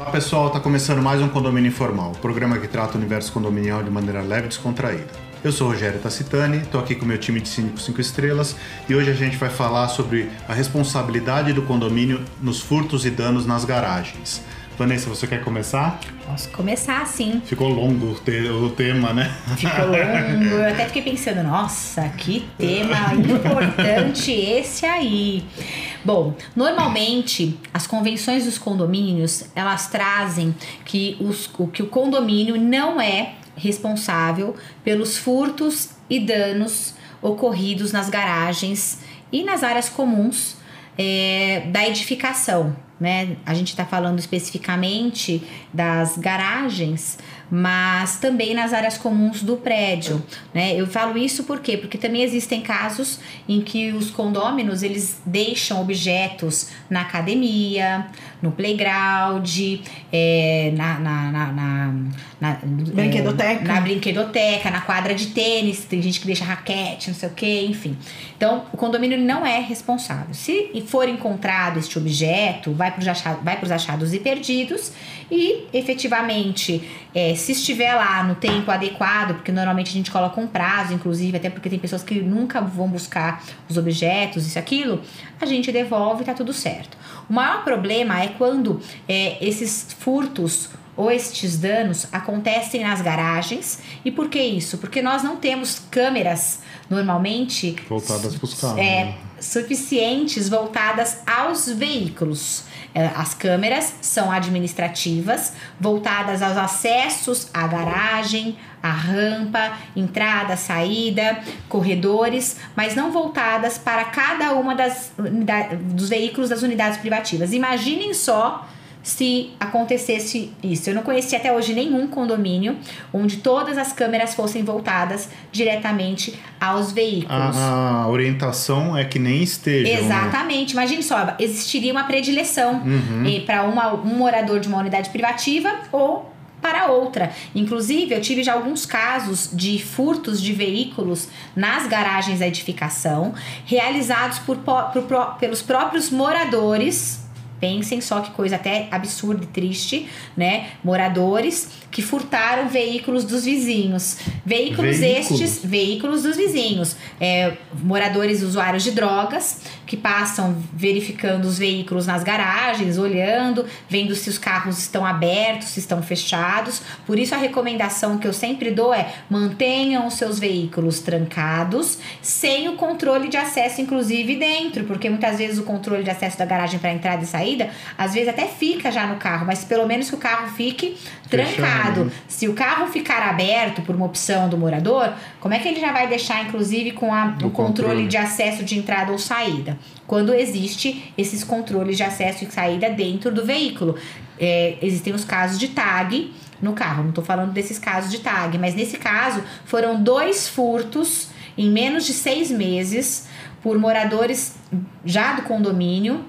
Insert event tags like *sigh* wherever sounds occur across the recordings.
Olá pessoal, está começando mais um Condomínio Informal, o programa que trata o universo condominial de maneira leve e descontraída. Eu sou o Rogério Tacitani, estou aqui com o meu time de síndicos 5 estrelas e hoje a gente vai falar sobre a responsabilidade do condomínio nos furtos e danos nas garagens. Vanessa, você quer começar? Posso começar, sim. Ficou longo o tema, né? Ficou longo. Eu até fiquei pensando, nossa, que tema importante esse aí. Bom, normalmente as convenções dos condomínios elas trazem que, os, o, que o condomínio não é responsável pelos furtos e danos ocorridos nas garagens e nas áreas comuns é, da edificação né? A gente está falando especificamente das garagens, mas também nas áreas comuns do prédio, né? Eu falo isso por quê? Porque também existem casos em que os condôminos eles deixam objetos na academia, no playground, é, na, na, na, na, na brinquedoteca. É, na brinquedoteca, na quadra de tênis, tem gente que deixa raquete, não sei o que, enfim. Então, o condomínio não é responsável. Se for encontrado este objeto, vai para os achados, vai achados e perdidos e efetivamente, é, se estiver lá no tempo adequado, porque normalmente a gente coloca um prazo, inclusive, até porque tem pessoas que nunca vão buscar os objetos, isso aquilo, a gente devolve e tá tudo certo. O maior problema é quando é, esses furtos ou estes danos acontecem nas garagens. E por que isso? Porque nós não temos câmeras normalmente voltadas para os carros. É, né? suficientes voltadas aos veículos. É, as câmeras são administrativas, voltadas aos acessos à garagem, à rampa, entrada, saída, corredores, mas não voltadas para cada uma das dos veículos das unidades privativas. Imaginem só se acontecesse isso. Eu não conheci até hoje nenhum condomínio onde todas as câmeras fossem voltadas diretamente aos veículos. A, a orientação é que nem esteja. Né? Exatamente. Né? Imagine só, existiria uma predileção uhum. Eh, para um morador de uma unidade privativa ou para outra. Inclusive, eu tive já alguns casos de furtos de veículos nas garagens da edificação, realizados por, por, pelos próprios moradores Pensem só que coisa até absurda e triste, né? Moradores que furtaram veículos dos vizinhos. Veículos, veículos. estes, veículos dos vizinhos. É, moradores usuários de drogas que passam verificando os veículos nas garagens, olhando, vendo se os carros estão abertos, se estão fechados. Por isso a recomendação que eu sempre dou é mantenham os seus veículos trancados, sem o controle de acesso, inclusive dentro, porque muitas vezes o controle de acesso da garagem para entrada e saída, às vezes até fica já no carro, mas pelo menos que o carro fique trancado. Né? Se o carro ficar aberto por uma opção do morador, como é que ele já vai deixar, inclusive, com a, o, o controle, controle de acesso de entrada ou saída? Quando existe esses controles de acesso e saída dentro do veículo. É, existem os casos de tag no carro. Não estou falando desses casos de tag, mas nesse caso foram dois furtos em menos de seis meses por moradores já do condomínio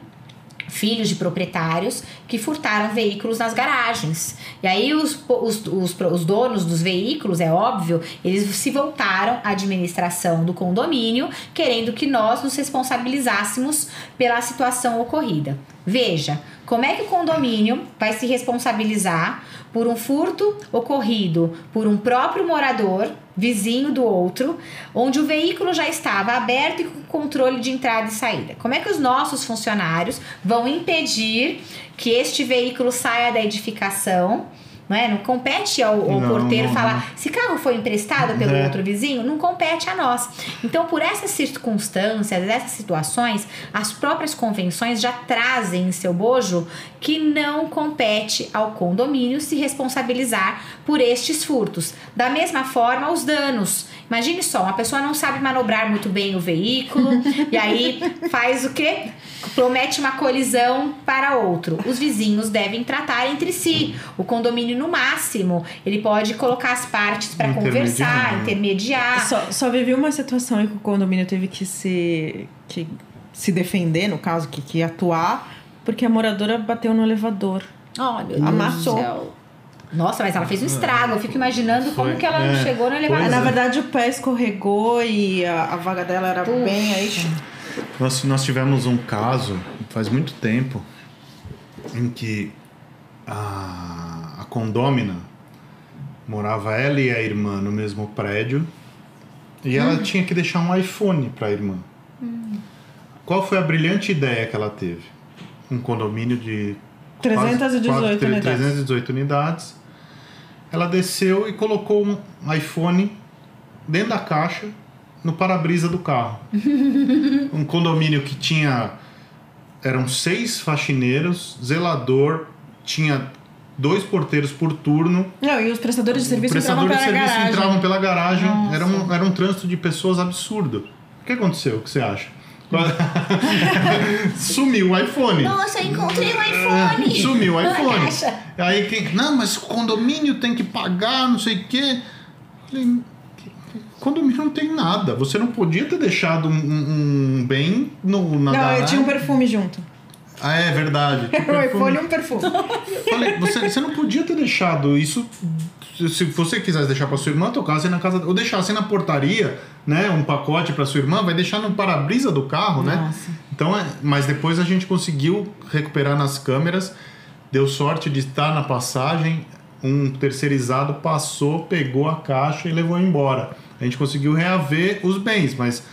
filhos de proprietários que furtaram veículos nas garagens. E aí os, os, os, os, donos dos veículos, é óbvio, eles se voltaram à administração do condomínio, querendo que nós nos responsabilizássemos pela situação ocorrida. Veja, como é que o condomínio vai se responsabilizar por um furto ocorrido por um próprio morador, vizinho do outro, onde o veículo já estava aberto e com controle de entrada e saída? Como é que os nossos funcionários vão impedir que este veículo saia da edificação? Não, é? não compete ao, ao não, porteiro não, falar não. se carro foi emprestado pelo é. outro vizinho, não compete a nós. Então, por essas circunstâncias, essas situações, as próprias convenções já trazem em seu bojo que não compete ao condomínio se responsabilizar por estes furtos. Da mesma forma, os danos. Imagine só, uma pessoa não sabe manobrar muito bem o veículo *laughs* e aí faz o quê? Promete uma colisão para outro. Os vizinhos devem tratar entre si. O condomínio, no máximo, ele pode colocar as partes para conversar, intermediar. Só, só vivi uma situação em que o condomínio teve que se, que se defender, no caso, que, que atuar, porque a moradora bateu no elevador. Olha, Amassou. Nossa, mas ela fez um estrago. Eu fico imaginando Foi, como que ela é, chegou no elevador. Na verdade, o pé escorregou e a, a vaga dela era Puxa. bem aí. Nós, nós tivemos um caso, faz muito tempo, em que a, a condômina morava ela e a irmã no mesmo prédio e ela tinha que deixar um iPhone para a irmã. Qual foi a brilhante ideia que ela teve? Um condomínio de 318 quase- quase unidades. 318 unidades. Ela desceu e colocou um iPhone dentro da caixa no para-brisa do carro. *laughs* um condomínio que tinha eram seis faxineiros, zelador, tinha dois porteiros por turno. Não, e os prestadores de serviço Prestadores entravam de pela serviço garagem. entravam pela garagem. Nossa. Era um, era um trânsito de pessoas absurdo. O que aconteceu? O que você acha? *laughs* Sumiu o iPhone. Nossa, eu encontrei É, iPhone. Sumiu o iPhone. Aí quem. Não, mas o condomínio tem que pagar, não sei o quê. Falei, Condomínio não tem nada. Você não podia ter deixado um, um- um bem no, na Não, eu garagem. tinha um perfume junto. Ah, é verdade. *laughs* O perfume. iPhone e um perfume. Falei, você, você não podia ter deixado isso. Se você quisesse deixar para sua irmã, tocasse na casa. Ou deixasse na portaria, né? Um pacote para sua irmã, vai deixar no para-brisa do carro, né? Nossa. Então, é, mas depois a gente conseguiu recuperar nas câmeras. Deu sorte de estar na passagem. Um terceirizado passou, pegou a caixa e levou embora. A gente conseguiu reaver os bens, mas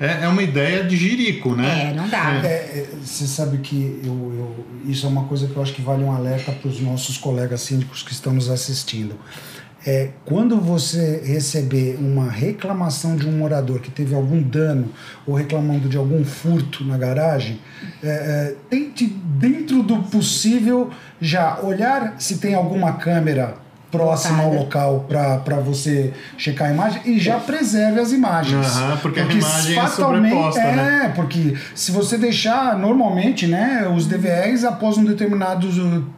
é, é uma ideia de jirico, né? É, não dá. É. É, é, você sabe que eu, eu- isso é uma coisa que eu acho que vale um alerta para os nossos colegas síndicos que estão nos assistindo. É, quando você receber uma reclamação de um morador que teve algum dano ou reclamando de algum furto na garagem, é, é, tente, dentro do possível, já olhar se tem alguma câmera próxima ao local para você checar a imagem e já preserve as imagens. Aham, porque a imagem é é, né? é, porque se você deixar normalmente, né, os DVRs após um determinado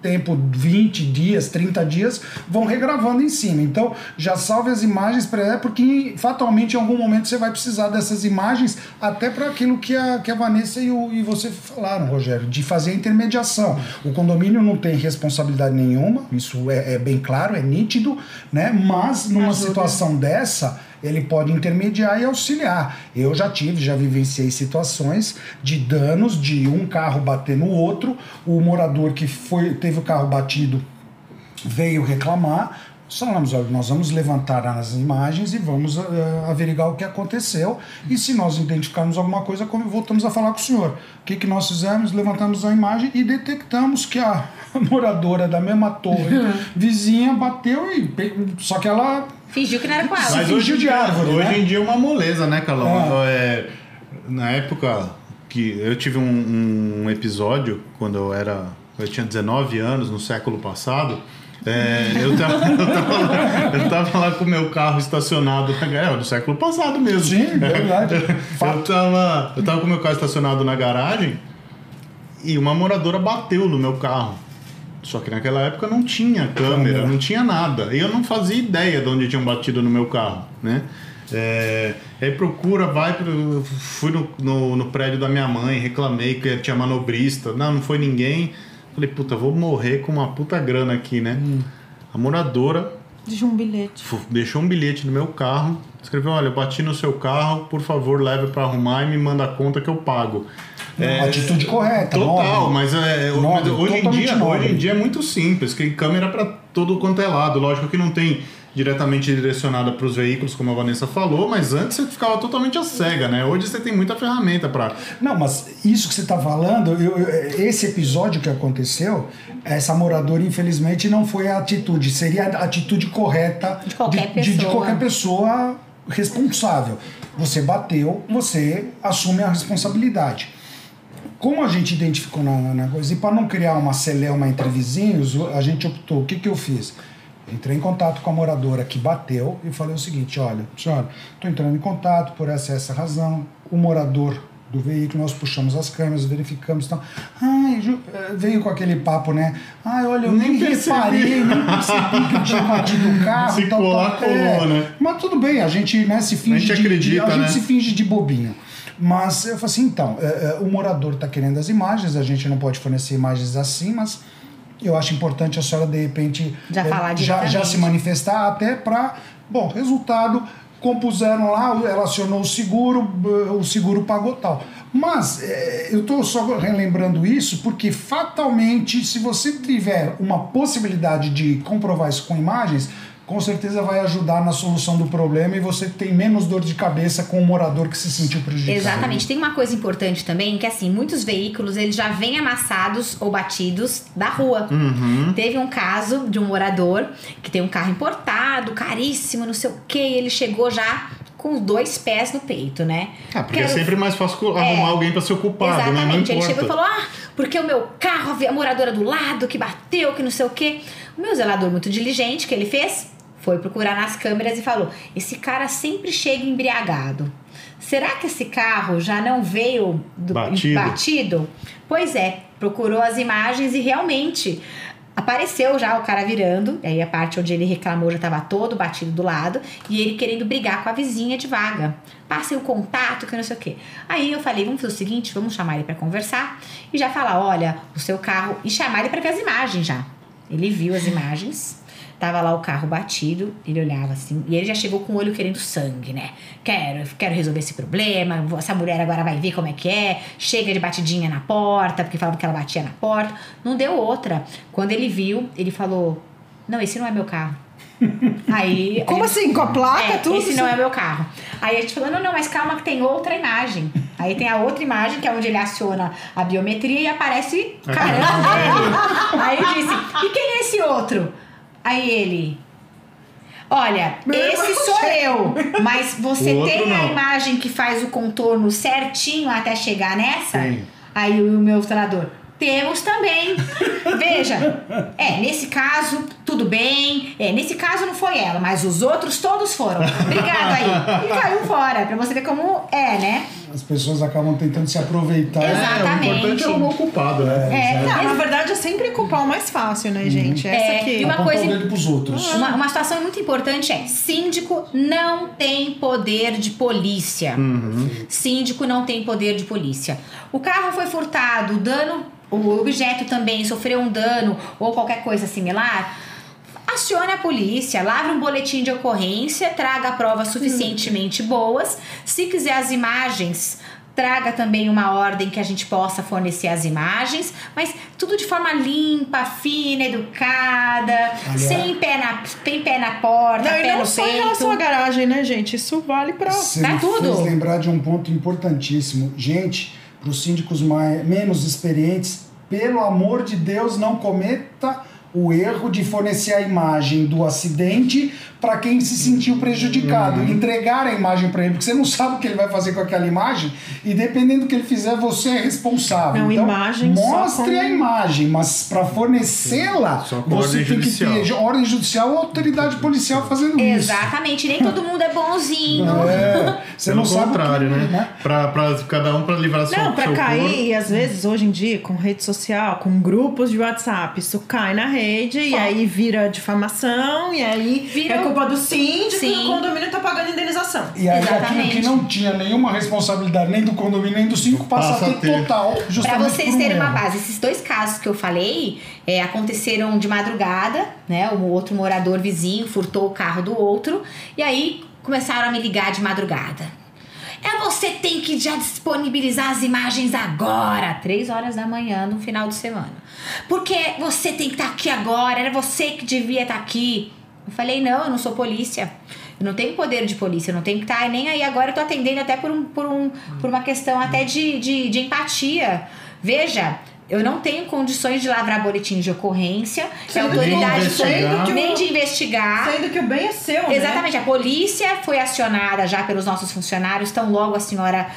tempo, 20 dias, 30 dias, vão regravando em cima. Então, já salve as imagens para é porque fatalmente em algum momento você vai precisar dessas imagens até para aquilo que a, que a Vanessa e, o, e você falaram, Rogério, de fazer a intermediação. O condomínio não tem responsabilidade nenhuma, isso é, é bem claro, é nítido, né? Mas numa Ajuda. situação dessa, ele pode intermediar e auxiliar. Eu já tive, já vivenciei situações de danos de um carro bater no outro, o morador que foi teve o carro batido veio reclamar. Nós Falamos, olha, nós vamos levantar as imagens e vamos eh, averiguar o que aconteceu. E se nós identificarmos alguma coisa, como- voltamos a falar com o senhor. O que, que nós fizemos? Levantamos a imagem e detectamos que a moradora da mesma torre vizinha bateu e. Só que ela Fingiu que não era com ela. Mas- hoje, de árvore, hoje né? em dia é uma moleza, né, Carlão? É, na época que eu tive um, um episódio, quando eu era. Eu tinha 19 anos, no século passado. é, eu, tava, *laughs* eu, tava lá, eu tava lá com o meu carro estacionado. É, do século passado mesmo. Sim, verdade. *laughs* eu, tava, eu tava com o meu carro estacionado na garagem e uma moradora bateu no meu carro. Só que naquela época não tinha câmera, Câmera. não tinha nada. E eu não fazia ideia de onde tinham batido no meu carro, né? É, aí procura, vai pro. Fui no, no, no prédio da minha mãe, reclamei que tinha manobrista. Não, não foi ninguém. Falei, puta, vou morrer com uma puta grana aqui, né? A moradora Deixa um bilhete. deixou um bilhete no meu carro, escreveu: Olha, eu bati no seu carro, por favor, leve para arrumar e me manda a conta que eu pago. É, atitude correta. Total, mas, é, mas hoje, em dia, hoje em dia é muito simples, que câmera para todo quanto é lado. Lógico que não tem diretamente direcionada para os veículos, como a Vanessa falou, mas antes você ficava totalmente a cega, né? Hoje você tem muita ferramenta para. Não, mas isso que você está falando, eu- eu- esse episódio que aconteceu, essa moradora, infelizmente, não foi a atitude. Seria a atitude correta De qualquer de, de pessoa. qualquer pessoa responsável. Você bateu, você assume a responsabilidade. Como a gente identificou na, na coisa, e para não criar uma celeuma entre vizinhos, a gente optou. O que, que eu fiz? Entrei em contato com a moradora que bateu e falei o seguinte: olha, senhora, estou entrando em contato por essa e essa razão. O morador do veículo, nós puxamos as câmeras, verificamos. Então, ai, eh, veio com aquele papo, né? Ai, olha, eu nem, Nem reparei, nem percebi que eu tinha batido o *laughs* carro. Se tal, colar, tal. É, né? Mas tudo bem, a gente né, se finge gente de- de, acredita, a gente né? se finge de bobinho. Mas eu falei assim, então, é, é, o morador está querendo as imagens, a gente não pode fornecer imagens assim, mas eu acho importante a senhora, de repente, Já é, já, já se manifestar até para, bom, resultado, compuseram lá, ela acionou o seguro, o seguro pagou tal. Mas é, eu estou só relembrando isso porque fatalmente, se você tiver uma possibilidade de comprovar isso com imagens, com certeza vai ajudar na solução do problema e você tem menos dor de cabeça com o morador que se sentiu prejudicado. Exatamente. Tem uma coisa importante também, que assim, muitos veículos eles já vêm amassados ou batidos da rua. Uhum. Teve um caso de um morador que tem um carro importado, caríssimo, não sei o que, e ele chegou já com dois pés no peito, né? Ah, porque é Quero- sempre mais fácil arrumar alguém pra ser o culpado, né? Exatamente. Ele chegou e falou: Ah, porque o meu carro, a moradora do lado que bateu, que não sei o quê. O meu zelador, muito diligente, que ele fez? Foi procurar nas câmeras e falou: Esse cara sempre chega embriagado. Será que esse carro já não veio do- Batido. batido? Pois é, procurou as imagens e realmente apareceu já o cara virando. E aí a parte onde ele reclamou já estava todo batido do lado. E ele querendo brigar com a vizinha de vaga. Passem o contato, que não sei o quê. Aí eu falei, vamos fazer o seguinte, vamos chamar ele para conversar. E já falar, olha, o seu carro... E chamar ele para ver as imagens já. Ele viu as imagens. Tava lá o carro batido, ele olhava assim, e ele já chegou com o olho querendo sangue, né? Quero, quero resolver esse problema, essa mulher agora vai ver como é que é, chega de batidinha na porta, porque falava que ela batia na porta. Não deu outra. Quando ele viu, ele falou: Não, esse não é meu carro. *laughs* Aí. Como assim? Com a placa, é, tudo? Esse não é meu carro. Aí a gente falou: Não, não, mas calma que tem outra imagem. Aí tem a outra imagem, que é onde ele aciona a biometria e aparece caramba dele. Aí disse: E quem é esse outro? Aí ele. Olha, esse sou *laughs* eu, mas você O tem a não. imagem que faz o contorno certinho até chegar nessa? Tem. Aí o meu treinador, temos também. *laughs* Veja, é, nesse caso, tudo bem. É, nesse caso não foi ela, mas os outros todos foram. Obrigado aí. E caiu fora, pra você ver como é, né? As pessoas acabam tentando se aproveitar. Exato. É, o importante é Exatamente. arrumar o culpado, né? É, Não, na verdade é sempre culpar o mais fácil, né, gente? Essa É, aqui. e uma coisa- o dedo pros outros. Uma, uma situação muito importante é: síndico não tem poder de polícia. Síndico não tem poder de polícia. O carro foi furtado, o dano, o objeto também sofreu um dano ou qualquer coisa similar. Acione a polícia, lavre um boletim de ocorrência, traga provas suficientemente boas. Se quiser as imagens, traga também uma ordem que a gente possa fornecer as imagens, mas tudo de forma limpa, fina, educada, sem pé na, sem pé na porta, Não, e pé não no só em relação à peito. garagem, né, gente? Isso vale pra. Você Tá tudo. fez lembrar de um ponto importantíssimo. Gente, para os síndicos mais, menos experientes, pelo amor de Deus, não cometa o erro de fornecer a imagem do acidente para quem se sentiu prejudicado. Uhum. Entregar a imagem para ele, porque você não sabe o que ele vai fazer com aquela imagem e dependendo do que ele fizer, você é responsável. Não, então, imagem mostre com- a imagem, mas para fornecê-la, você tem judicial. que ter ordem judicial ou autoridade policial fazendo isso. Exatamente, nem todo mundo é bonzinho. É, você Pelo não sabe o que- contrário, né? Pra, pra cada um pra livrar seu Não, pra seu cair, corpo. e às vezes, hoje em dia, com rede social, com grupos de WhatsApp, isso cai na rede e aí vira difamação, e aí Vira é culpa do síndico e Sim. o condomínio tá pagando indenização. E aí aquilo Exatamente. que não tinha nenhuma responsabilidade nem do condomínio nem do síndico passa, Passa a ter ter. total, Pra justamente vocês por um terem uma base, esses dois casos que eu falei é, aconteceram de madrugada, né? O outro morador vizinho furtou o carro do outro e aí começaram a me ligar de madrugada. É você tem que já disponibilizar as imagens agora, três horas da manhã no final de semana. Porque você tem que estar aqui agora, era você que devia estar aqui. Eu falei, não, eu não sou polícia. Eu não tenho poder de polícia, eu não tenho que estar nem aí agora. Eu tô atendendo até por, um, por, um, por uma questão até de, de, de empatia. Veja, eu não tenho condições de lavrar boletim de ocorrência, que a Sendo autoridade foi investigar. nem de investigar. Sendo que o bem é seu, né? Exatamente, a polícia foi acionada já pelos nossos funcionários, então logo a senhora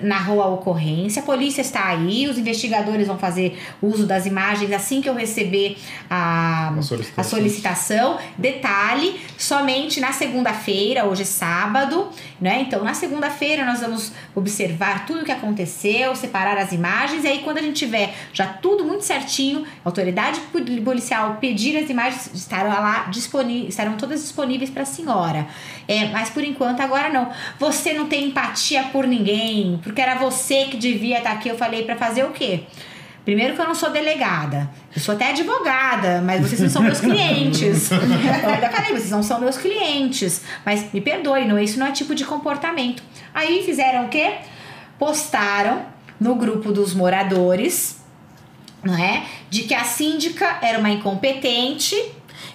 narrou a ocorrência, a polícia está aí, os investigadores vão fazer uso das imagens assim que eu receber a, A solicitação. a solicitação. Detalhe, somente na segunda-feira, hoje é sábado, né? Então na segunda-feira nós vamos observar tudo o que aconteceu, separar as imagens, e aí quando a gente tiver já tudo muito certinho, a autoridade poli- policial pedir as imagens estarão lá disponíveis, estarão todas disponíveis para a senhora. É, mas por enquanto agora não. Você não tem empatia por ninguém, porque era você que devia estar aqui. Eu falei para fazer o quê? Primeiro que eu não sou delegada, eu sou até advogada, mas vocês não são meus clientes. *laughs* Ainda falei, vocês não são meus clientes. Mas me perdoe, não, isso não é tipo de comportamento. Aí fizeram o quê? Postaram no grupo dos moradores, não é? De que a síndica era uma incompetente,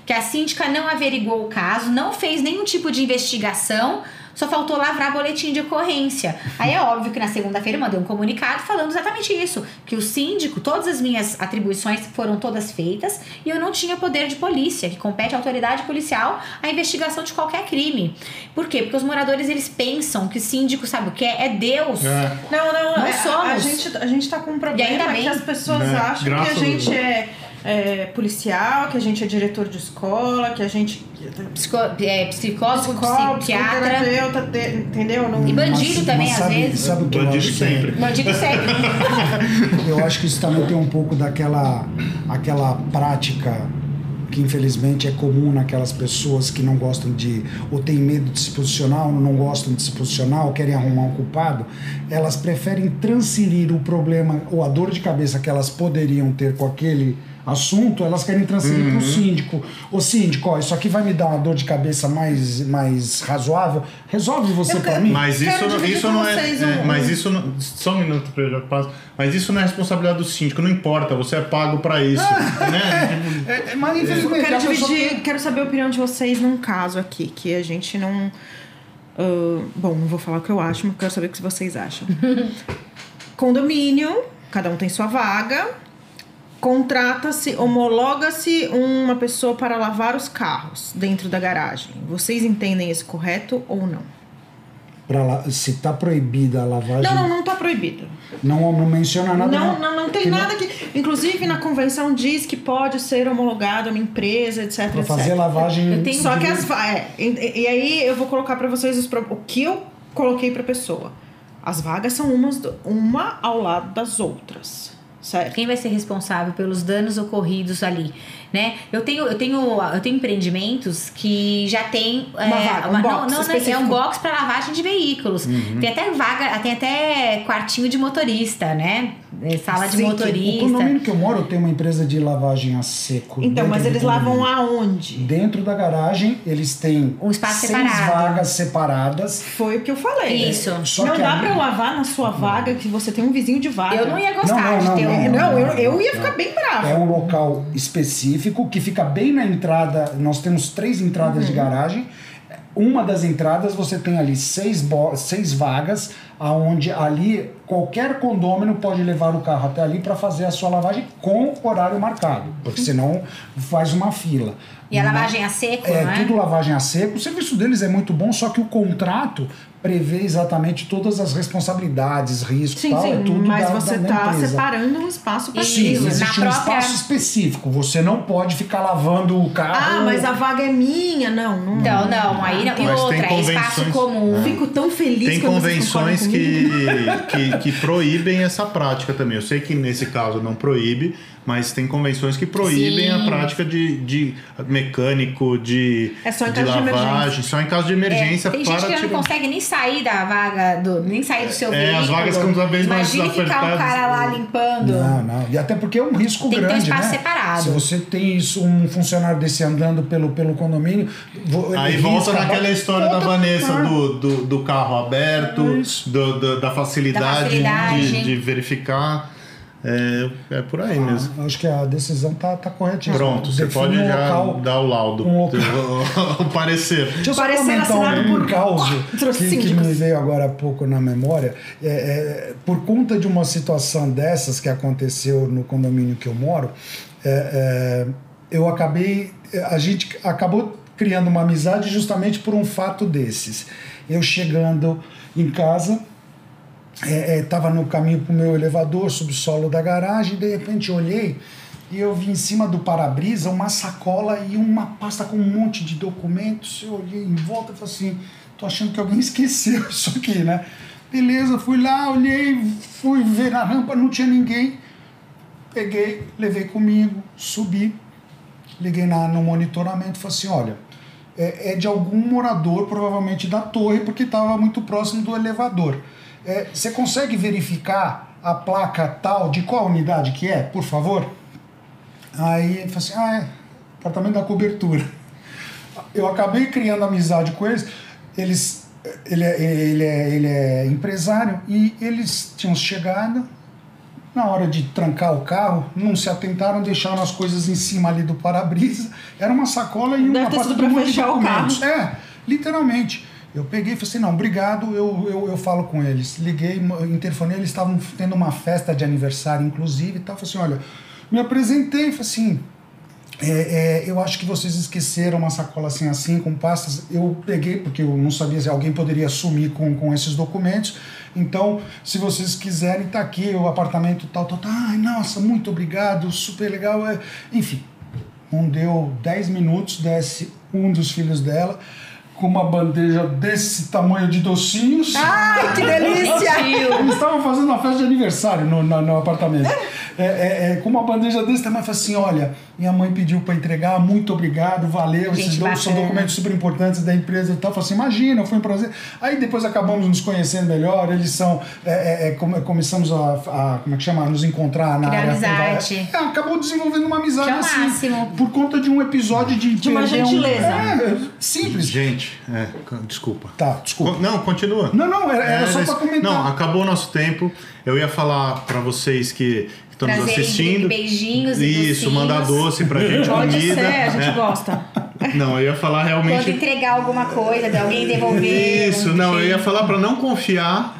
que a síndica não averiguou o caso, não fez nenhum tipo de investigação só faltou lavrar boletim de ocorrência. Aí é óbvio que na segunda-feira eu mandei um comunicado falando exatamente isso: que o síndico, todas as minhas atribuições foram todas feitas e eu não tinha poder de polícia, que compete à autoridade policial a investigação de qualquer crime. Por quê? Porque os moradores eles pensam que o síndico sabe o que é? É Deus. É. Não, não, não. É, somos. A, a, gente, a gente tá com um problema E ainda bem. que as pessoas É, acham graças que a gente é, é policial, que a gente é diretor de escola, que a gente. Psico, é, psicólogo, Psicólogo, psiquiatra. te- entendeu? Não, E bandido Mas- também, mas às sabe- vezes. Sabe o que eu Bandido sempre. Bandido sempre. *laughs* Eu acho que isso também tem um pouco daquela aquela prática que infelizmente é comum naquelas pessoas que não gostam de ou têm medo de se posicionar ou não gostam de se posicionar ou querem arrumar um culpado, elas preferem transferir o problema ou a dor de cabeça que elas poderiam ter com aquele assunto, elas querem transferir para o síndico. O síndico, ó, isso aqui vai me dar uma dor de cabeça mais, mais razoável. Resolve você Eu para quero- mim. Mas Quero isso, isso não é, é, Mas isso não. Só um minuto pra eu já passo. Mas isso não é responsabilidade do síndico, não importa, você é pago pra isso. *laughs* né? É, é, mas Eu infelizmente quero a pessoa dividir, quero saber a opinião de vocês num caso aqui, que a gente não. ah, bom, não vou falar o que eu acho, mas quero saber o que vocês acham. *laughs* Condomínio, cada um tem sua vaga. Contrata-se, homologa-se uma pessoa para lavar os carros dentro da garagem. Vocês entendem isso correto ou não? Pra se tá proibida a lavagem, Não, não, não tá proibido. não, não menciona nada. Não, não, não tem que nada que. Inclusive, na convenção diz que pode ser homologado uma empresa, etc. Pra etc. fazer lavagem. Eu tenho- Só de- que as é, e, e aí eu vou colocar pra vocês os o que eu coloquei pra pessoa. As vagas são umas do- uma ao lado das outras, certo? Quem vai ser responsável pelos danos ocorridos ali, né? Eu tenho, eu tenho, eu tenho empreendimentos que já tem é, Uma vaga, um não, box não, não, é específico. um box para lavagem de veículos. Tem até vaga, tem até quartinho de motorista, né? É, Sala de Sim, que o motorista. condomínio que eu moro tem uma empresa de lavagem a seco. Então, mas eles lavam aonde? Dentro da garagem, eles têm Um espaço seis separado. vagas separadas. Foi o que eu falei. Isso. Só não que dá pra eu lavar na sua vaga que você tem um vizinho de vaga. Eu não ia gostar Não, não, de não, ter não, um. Não, eu, eu ia ficar bem brava. É um local específico que fica bem na entrada. Nós temos três entradas Uhum. de garagem. Uma das entradas você tem ali seis, seis vagas, aonde ali qualquer condômino pode levar o carro até ali para fazer a sua lavagem com horário marcado, porque senão faz uma fila. E a lavagem a seco, é, é? tudo lavagem a seco. O serviço deles é muito bom, só que o contrato prevê exatamente todas as responsabilidades, riscos Sim, tal, sim, é tudo mas da, você tá empresa. separando um espaço Isso, Sim, na existe um própria- espaço específico. Você não pode ficar lavando o carro. Ah, mas a vaga é minha. Não, não. Então, não, aí não. E Mas tem outra, é espaço convenções- comum. Fico tão feliz Tem convenções que, *laughs* que, que proíbem essa prática também. Eu sei que nesse caso não proíbe, mas tem convenções que proíbem Sim. a prática de, de mecânico, de, É só em de caso de lavagem, emergência. só em caso de emergência É, tem para gente que não consegue nem sair da vaga, do, nem sair do seu É, veículo. as vagas ficam cada vez mais Imagine ficar um cara lá limpando. Não, não. E até porque é um risco Tem que ter um grande, espaço né? separado. Se você tem isso, um funcionário desse andando pelo, pelo condomínio... Aí volta naquela história da Vanessa do, do, do carro aberto, Isso. do, do- da facilidade, Da facilidade. De, de verificar. É, é por aí mesmo. Ah, Acho que a decisão tá, tá corretinha. Pronto, você pode um já local- dar o laudo, um local. *laughs* o parecer. Deixa eu só Parecer comentar assinado um, por caos quatro que, que me veio agora há pouco na memória. É, é, por conta de uma situação dessas que aconteceu no condomínio que eu moro, é, é, eu acabei. A gente acabou criando uma amizade justamente por um fato desses. Eu chegando em casa, estava no caminho para o meu elevador, subsolo da garagem, e de repente olhei e eu vi em cima do para-brisa uma sacola e uma pasta com um monte de documentos. Eu olhei em volta e falei assim: tô achando que alguém *laughs* esqueceu isso aqui, né? Beleza, fui lá, olhei, fui ver na rampa, não tinha ninguém. Peguei, levei comigo, subi, liguei na, no monitoramento e falei assim: olha, é, é de algum morador, provavelmente da torre, porque estava muito próximo do elevador. É, você consegue verificar a placa tal, de qual unidade que é, por favor? Aí ele falou assim, ah, é, apartamento da cobertura. Eu acabei criando amizade com eles, eles ele é, ele, é, ele é empresário e eles tinham chegado, na hora de trancar o carro, não se atentaram, deixaram as coisas em cima ali do para-brisa. Era uma sacola e Deve uma ter sido pasta de fechar o documentos. É, literalmente. Eu peguei e falei assim, não, obrigado, eu, eu, eu falo com eles. Liguei, interfonei, eles estavam tendo uma festa de aniversário, inclusive, e tal. Falei assim, olha, me apresentei, falei assim, é, é, eu acho que vocês esqueceram uma sacola assim assim com pastas. Eu peguei porque eu não sabia se alguém poderia sumir com, com esses documentos. Então, se vocês quiserem, tá aqui o apartamento tal, tal, tal. Ai, nossa, muito obrigado, super legal. É, Enfim, não deu 10 minutos, desce um dos filhos dela com uma bandeja desse tamanho de docinhos. Ai, que delícia! Eles estavam fazendo uma festa de aniversário no, no, no apartamento. É, é, é, com uma bandeja desse tamanho, eu falei assim: olha, minha mãe pediu para entregar, muito obrigado, valeu. Gente Esses do- são bacana. documentos super importantes da empresa e tal. Eu falei assim: imagina, foi um prazer. Aí depois acabamos nos conhecendo melhor. Eles são. É, é, é, come- começamos a, a- Como é que chama? Nos encontrar na Criar área. amizade. É, acabou desenvolvendo uma amizade Que é o assim. máximo. Por conta de um episódio de. De uma um- gentileza. É, simples. Gente, é, desculpa. Tá, desculpa. Não, continua. Não, não, era, era É, só pra comentar. Não, acabou o nosso tempo. Eu ia falar pra vocês que estão nos assistindo. beijinhos e Isso, docinhos. mandar doce pra gente, Pode comida. ser, a gente né? gosta. Não, eu ia falar Quando realmente. entregar alguma coisa, de alguém devolver. Isso, um não, eu ia falar pra não confiar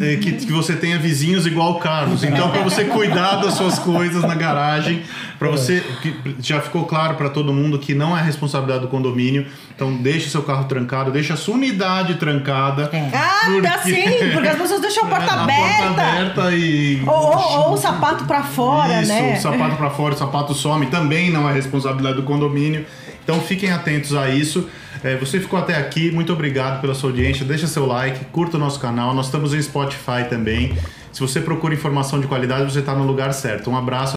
é, que, que você tenha vizinhos igual o Carlos. Então, pra você cuidar das suas coisas na garagem, pra você. que já ficou claro pra todo mundo que não é responsabilidade do condomínio. Então, deixe seu carro trancado, deixe a sua unidade trancada. É. Ah, Porque- tá sim, porque as pessoas deixam a *laughs* porta a aberta. porta aberta e. Ou, ou- ou o sapato pra fora, Isso, né? o sapato pra fora, o sapato some, também não é responsabilidade do condomínio. Então fiquem atentos a isso. É, você ficou até aqui, muito obrigado pela sua audiência. Deixa seu like, curta o nosso canal. Nós estamos em Spotify também. Se você procura informação de qualidade, você está no lugar certo. Um abraço.